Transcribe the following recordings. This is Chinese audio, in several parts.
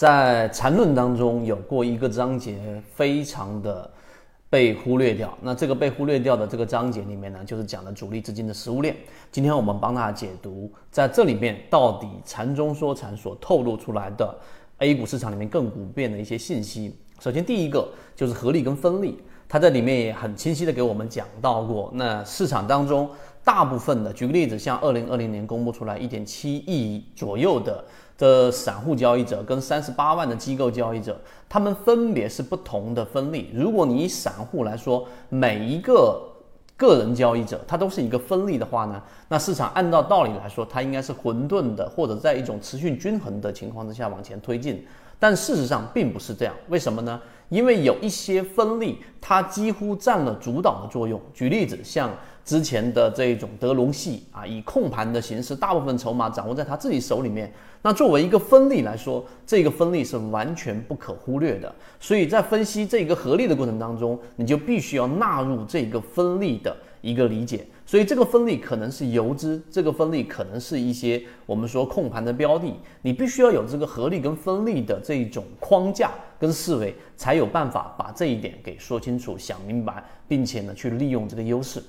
在缠论当中有过一个章节，非常的被忽略掉。那这个被忽略掉的这个章节里面呢，就是讲的主力资金的食物链。今天我们帮大家解读，在这里面到底禅中说禅所透露出来的 A 股市场里面更普遍的一些信息。首先，第一个就是合力跟分力，它在里面也很清晰的给我们讲到过。那市场当中大部分的，举个例子，像二零二零年公布出来一点七亿左右的的散户交易者跟三十八万的机构交易者，他们分别是不同的分力。如果你以散户来说，每一个个人交易者他都是一个分力的话呢，那市场按照道理来说，它应该是混沌的，或者在一种持续均衡的情况之下往前推进。但事实上并不是这样，为什么呢？因为有一些分力，它几乎占了主导的作用。举例子，像之前的这种德隆系啊，以控盘的形式，大部分筹码掌握在他自己手里面。那作为一个分力来说，这个分力是完全不可忽略的。所以在分析这个合力的过程当中，你就必须要纳入这个分力的一个理解。所以这个分力可能是游资，这个分力可能是一些我们说控盘的标的，你必须要有这个合力跟分力的这一种框架跟思维，才有办法把这一点给说清楚、想明白，并且呢去利用这个优势，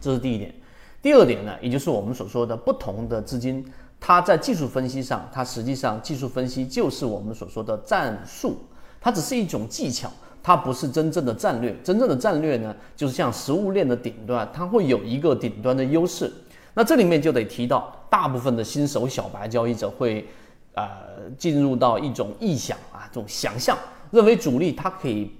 这是第一点。第二点呢，也就是我们所说的不同的资金，它在技术分析上，它实际上技术分析就是我们所说的战术，它只是一种技巧。它不是真正的战略，真正的战略呢，就是像食物链的顶端，它会有一个顶端的优势。那这里面就得提到，大部分的新手小白交易者会，呃，进入到一种臆想啊，这种想象，认为主力它可以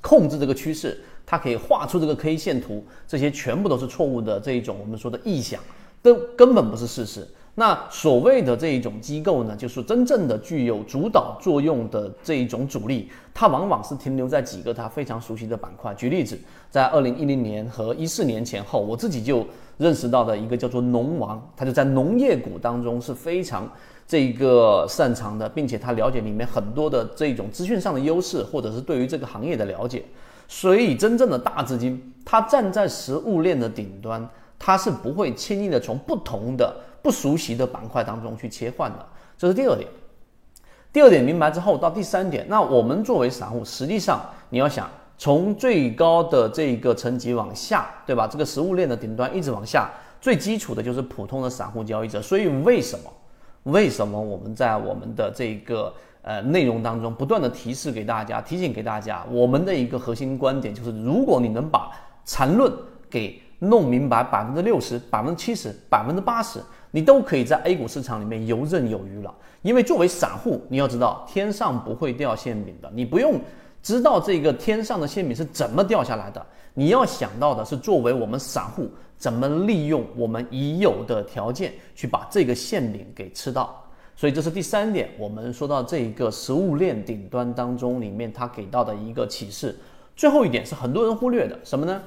控制这个趋势，它可以画出这个 K 线图，这些全部都是错误的这一种我们说的臆想，都根本不是事实。那所谓的这一种机构呢，就是真正的具有主导作用的这一种主力，它往往是停留在几个它非常熟悉的板块。举例子，在二零一零年和一四年前后，我自己就认识到的一个叫做农王，他就在农业股当中是非常这个擅长的，并且他了解里面很多的这种资讯上的优势，或者是对于这个行业的了解。所以，真正的大资金，它站在食物链的顶端，它是不会轻易的从不同的。不熟悉的板块当中去切换的，这是第二点。第二点明白之后，到第三点，那我们作为散户，实际上你要想从最高的这个层级往下，对吧？这个食物链的顶端一直往下，最基础的就是普通的散户交易者。所以为什么？为什么我们在我们的这个呃内容当中不断的提示给大家，提醒给大家，我们的一个核心观点就是，如果你能把缠论给弄明白百分之六十、百分之七十、百分之八十。你都可以在 A 股市场里面游刃有余了，因为作为散户，你要知道天上不会掉馅饼的，你不用知道这个天上的馅饼是怎么掉下来的，你要想到的是作为我们散户怎么利用我们已有的条件去把这个馅饼给吃到。所以这是第三点，我们说到这一个食物链顶端当中里面它给到的一个启示。最后一点是很多人忽略的什么呢？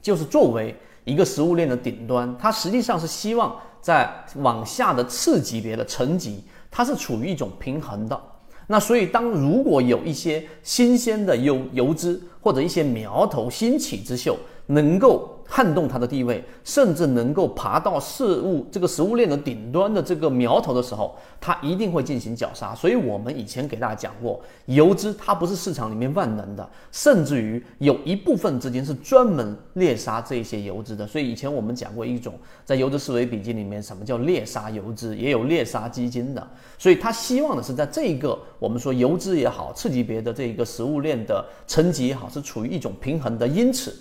就是作为一个食物链的顶端，它实际上是希望。在往下的次级别的层级，它是处于一种平衡的。那所以，当如果有一些新鲜的油油脂或者一些苗头新起之秀，能够。撼动它的地位，甚至能够爬到事物这个食物链的顶端的这个苗头的时候，它一定会进行绞杀。所以，我们以前给大家讲过，游资它不是市场里面万能的，甚至于有一部分资金是专门猎杀这些游资的。所以，以前我们讲过一种在游资思维笔记里面，什么叫猎杀游资，也有猎杀基金的。所以，他希望的是在这个我们说游资也好，次级别的这一个食物链的层级也好，是处于一种平衡的。因此。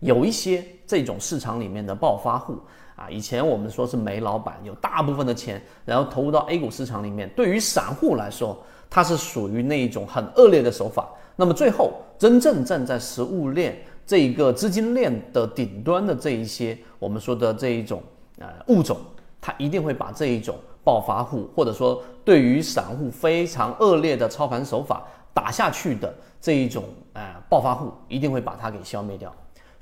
有一些这种市场里面的暴发户啊，以前我们说是煤老板，有大部分的钱，然后投入到 A 股市场里面。对于散户来说，它是属于那一种很恶劣的手法。那么最后，真正站在食物链这一个资金链的顶端的这一些我们说的这一种呃物种，它一定会把这一种暴发户，或者说对于散户非常恶劣的操盘手法打下去的这一种呃暴发户，一定会把它给消灭掉。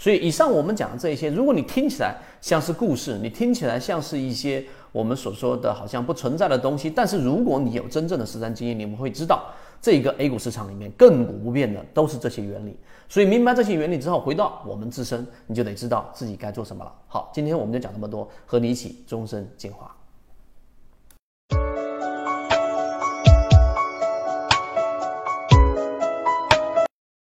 所以，以上我们讲的这些，如果你听起来像是故事，你听起来像是一些我们所说的好像不存在的东西，但是如果你有真正的实战经验，你们会知道，这个 A 股市场里面亘古不变的都是这些原理。所以，明白这些原理之后，回到我们自身，你就得知道自己该做什么了。好，今天我们就讲那么多，和你一起终身进化。